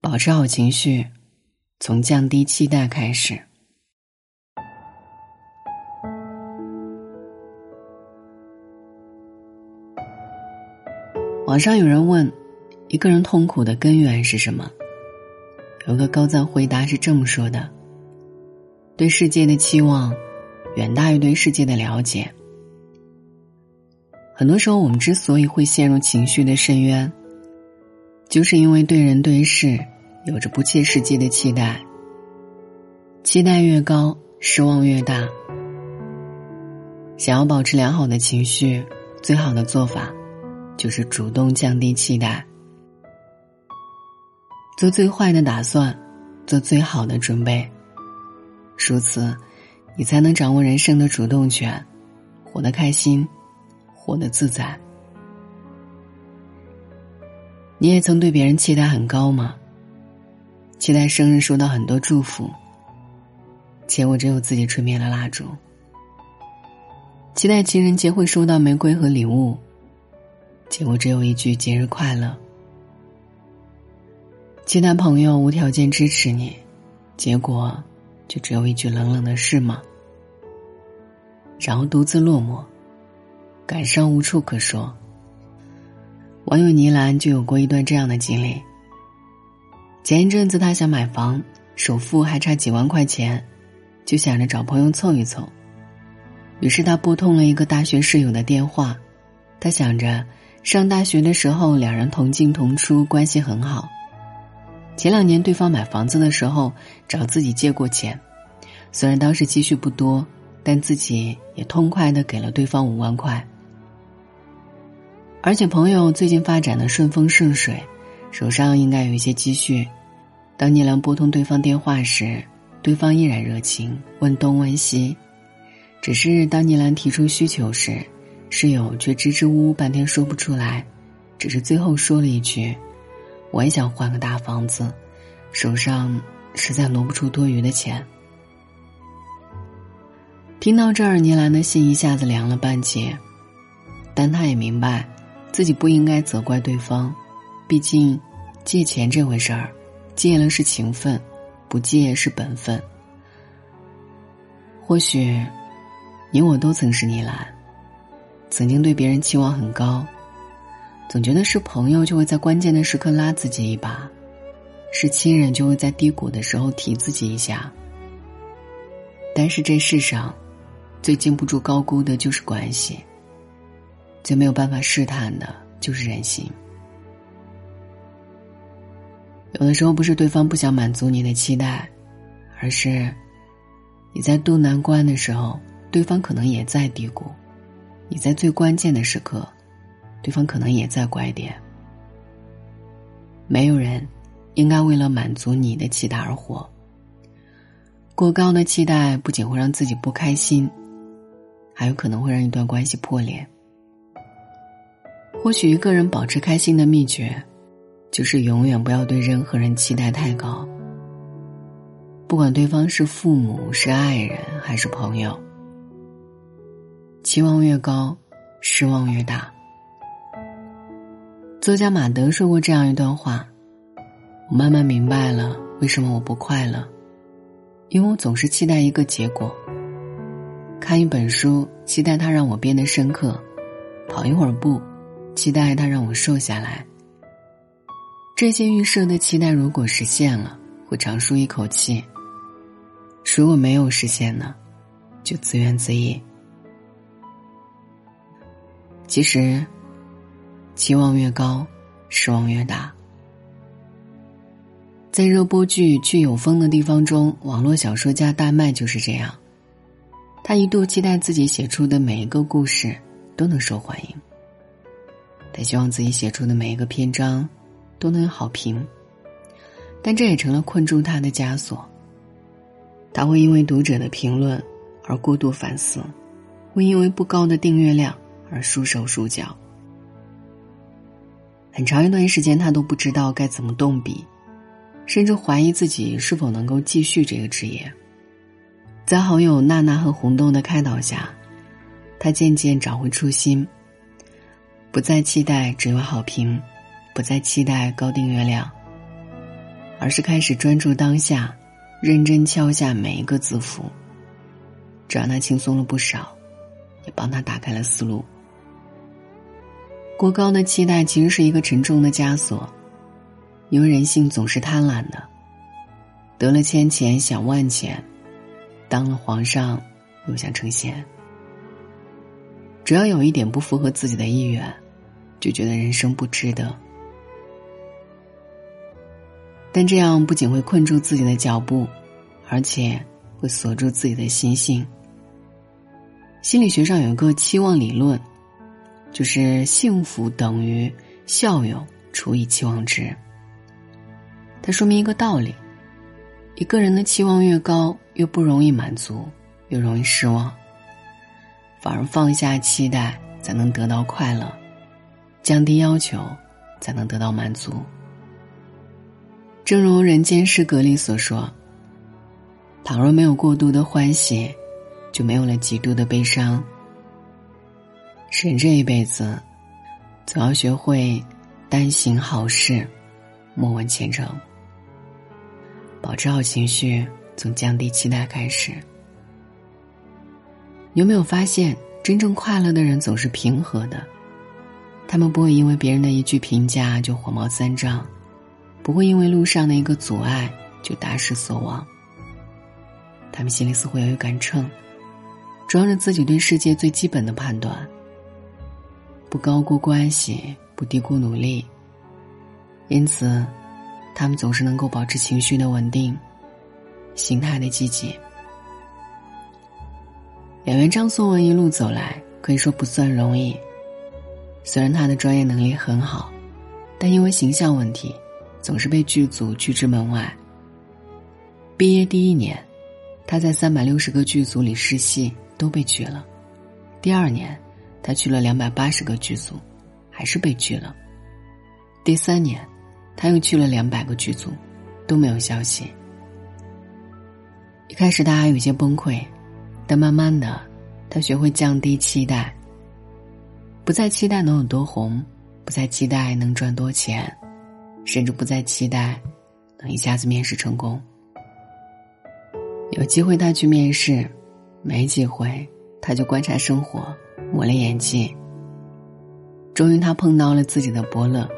保持好情绪，从降低期待开始。网上有人问，一个人痛苦的根源是什么？有个高赞回答是这么说的：对世界的期望，远大于对世界的了解。很多时候，我们之所以会陷入情绪的深渊，就是因为对人对事有着不切实际的期待。期待越高，失望越大。想要保持良好的情绪，最好的做法。就是主动降低期待，做最坏的打算，做最好的准备。如此，你才能掌握人生的主动权，活得开心，活得自在。你也曾对别人期待很高吗？期待生日收到很多祝福，结果只有自己吹灭了蜡烛。期待情人节会收到玫瑰和礼物。结果只有一句“节日快乐”。期待朋友无条件支持你，结果就只有一句冷冷的“是吗”。然后独自落寞，感伤无处可说。网友倪兰就有过一段这样的经历。前一阵子他想买房，首付还差几万块钱，就想着找朋友凑一凑。于是他拨通了一个大学室友的电话，他想着。上大学的时候，两人同进同出，关系很好。前两年，对方买房子的时候找自己借过钱，虽然当时积蓄不多，但自己也痛快的给了对方五万块。而且朋友最近发展的顺风顺水，手上应该有一些积蓄。当聂良拨通对方电话时，对方依然热情，问东问西。只是当聂兰提出需求时，室友却支支吾吾半天说不出来，只是最后说了一句：“我也想换个大房子，手上实在挪不出多余的钱。”听到这儿，倪兰的心一下子凉了半截，但他也明白，自己不应该责怪对方，毕竟，借钱这回事儿，借了是情分，不借是本分。或许，你我都曾是倪兰。曾经对别人期望很高，总觉得是朋友就会在关键的时刻拉自己一把，是亲人就会在低谷的时候提自己一下。但是这世上，最经不住高估的就是关系，最没有办法试探的就是人心。有的时候不是对方不想满足你的期待，而是你在渡难关的时候，对方可能也在低谷。你在最关键的时刻，对方可能也在拐点。没有人应该为了满足你的期待而活。过高的期待不仅会让自己不开心，还有可能会让一段关系破裂。或许一个人保持开心的秘诀，就是永远不要对任何人期待太高。不管对方是父母、是爱人还是朋友。期望越高，失望越大。作家马德说过这样一段话：“我慢慢明白了为什么我不快乐，因为我总是期待一个结果。看一本书，期待它让我变得深刻；跑一会儿步，期待他让我瘦下来。这些预设的期待，如果实现了，会长舒一口气；如果没有实现呢，就自怨自艾。”其实，期望越高，失望越大。在热播剧《去有风的地方》中，网络小说家大麦就是这样。他一度期待自己写出的每一个故事都能受欢迎，他希望自己写出的每一个篇章都能有好评，但这也成了困住他的枷锁。他会因为读者的评论而过度反思，会因为不高的订阅量。而束手束脚，很长一段时间，他都不知道该怎么动笔，甚至怀疑自己是否能够继续这个职业。在好友娜娜和红豆的开导下，他渐渐找回初心，不再期待只有好评，不再期待高订阅量。而是开始专注当下，认真敲下每一个字符。这让他轻松了不少，也帮他打开了思路。过高的期待其实是一个沉重的枷锁，因为人性总是贪婪的。得了千钱想万钱，当了皇上又想成仙。只要有一点不符合自己的意愿，就觉得人生不值得。但这样不仅会困住自己的脚步，而且会锁住自己的心性。心理学上有一个期望理论，就是幸福等于效用除以期望值。它说明一个道理。一个人的期望越高，越不容易满足，越容易失望。反而放下期待，才能得到快乐；降低要求，才能得到满足。正如《人间失格》里所说：“倘若没有过度的欢喜，就没有了极度的悲伤。”人这一辈子，总要学会单行好事，莫问前程。保持好情绪，从降低期待开始。有没有发现，真正快乐的人总是平和的？他们不会因为别人的一句评价就火冒三丈，不会因为路上的一个阻碍就大失所望。他们心里似乎有一杆秤，装着自己对世界最基本的判断：不高估关系，不低估努力。因此。他们总是能够保持情绪的稳定，心态的积极。演员张颂文一路走来，可以说不算容易。虽然他的专业能力很好，但因为形象问题，总是被剧组拒之门外。毕业第一年，他在三百六十个剧组里试戏都被拒了；第二年，他去了两百八十个剧组，还是被拒了；第三年。他又去了两百个剧组，都没有消息。一开始他还有些崩溃，但慢慢的，他学会降低期待，不再期待能有多红，不再期待能赚多钱，甚至不再期待能一下子面试成功。有机会他去面试，没机会他就观察生活，磨练演技。终于，他碰到了自己的伯乐，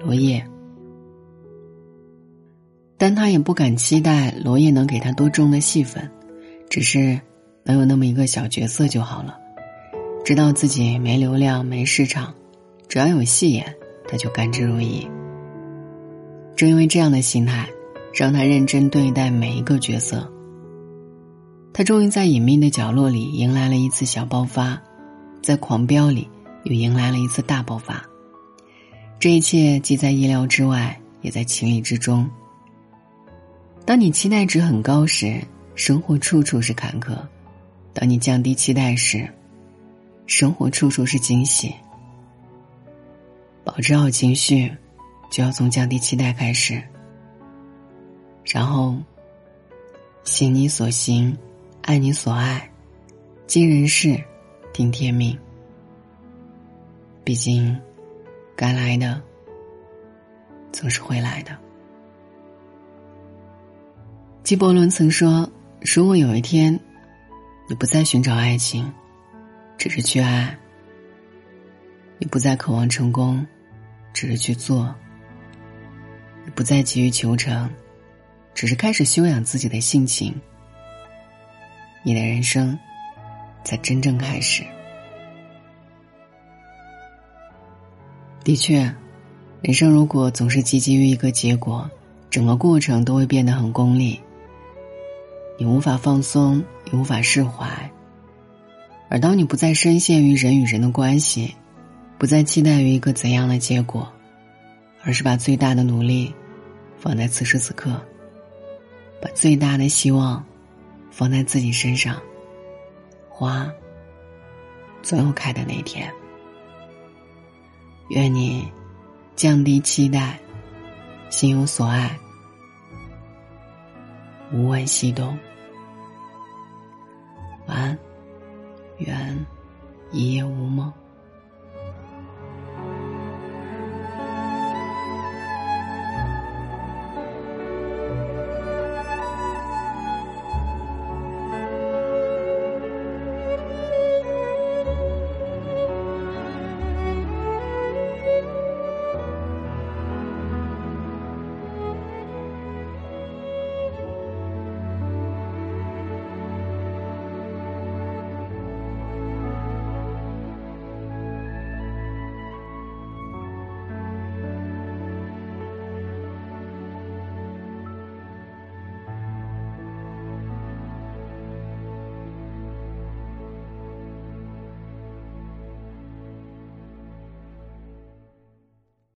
罗烨。但他也不敢期待罗烨能给他多重的戏份，只是能有那么一个小角色就好了。知道自己没流量、没市场，只要有戏演，他就甘之如饴。正因为这样的心态，让他认真对待每一个角色。他终于在隐秘的角落里迎来了一次小爆发，在狂飙里又迎来了一次大爆发。这一切既在意料之外，也在情理之中。当你期待值很高时，生活处处是坎坷；当你降低期待时，生活处处是惊喜。保持好情绪，就要从降低期待开始，然后行你所行，爱你所爱，尽人事，听天命。毕竟，该来的总是会来的。纪伯伦曾说：“如果有一天，你不再寻找爱情，只是去爱；你不再渴望成功，只是去做；你不再急于求成，只是开始修养自己的性情，你的人生才真正开始。”的确，人生如果总是积极于一个结果，整个过程都会变得很功利。你无法放松，也无法释怀。而当你不再深陷于人与人的关系，不再期待于一个怎样的结果，而是把最大的努力放在此时此刻，把最大的希望放在自己身上，花总有开的那天。愿你降低期待，心有所爱。无问西东，晚安。一夜无梦。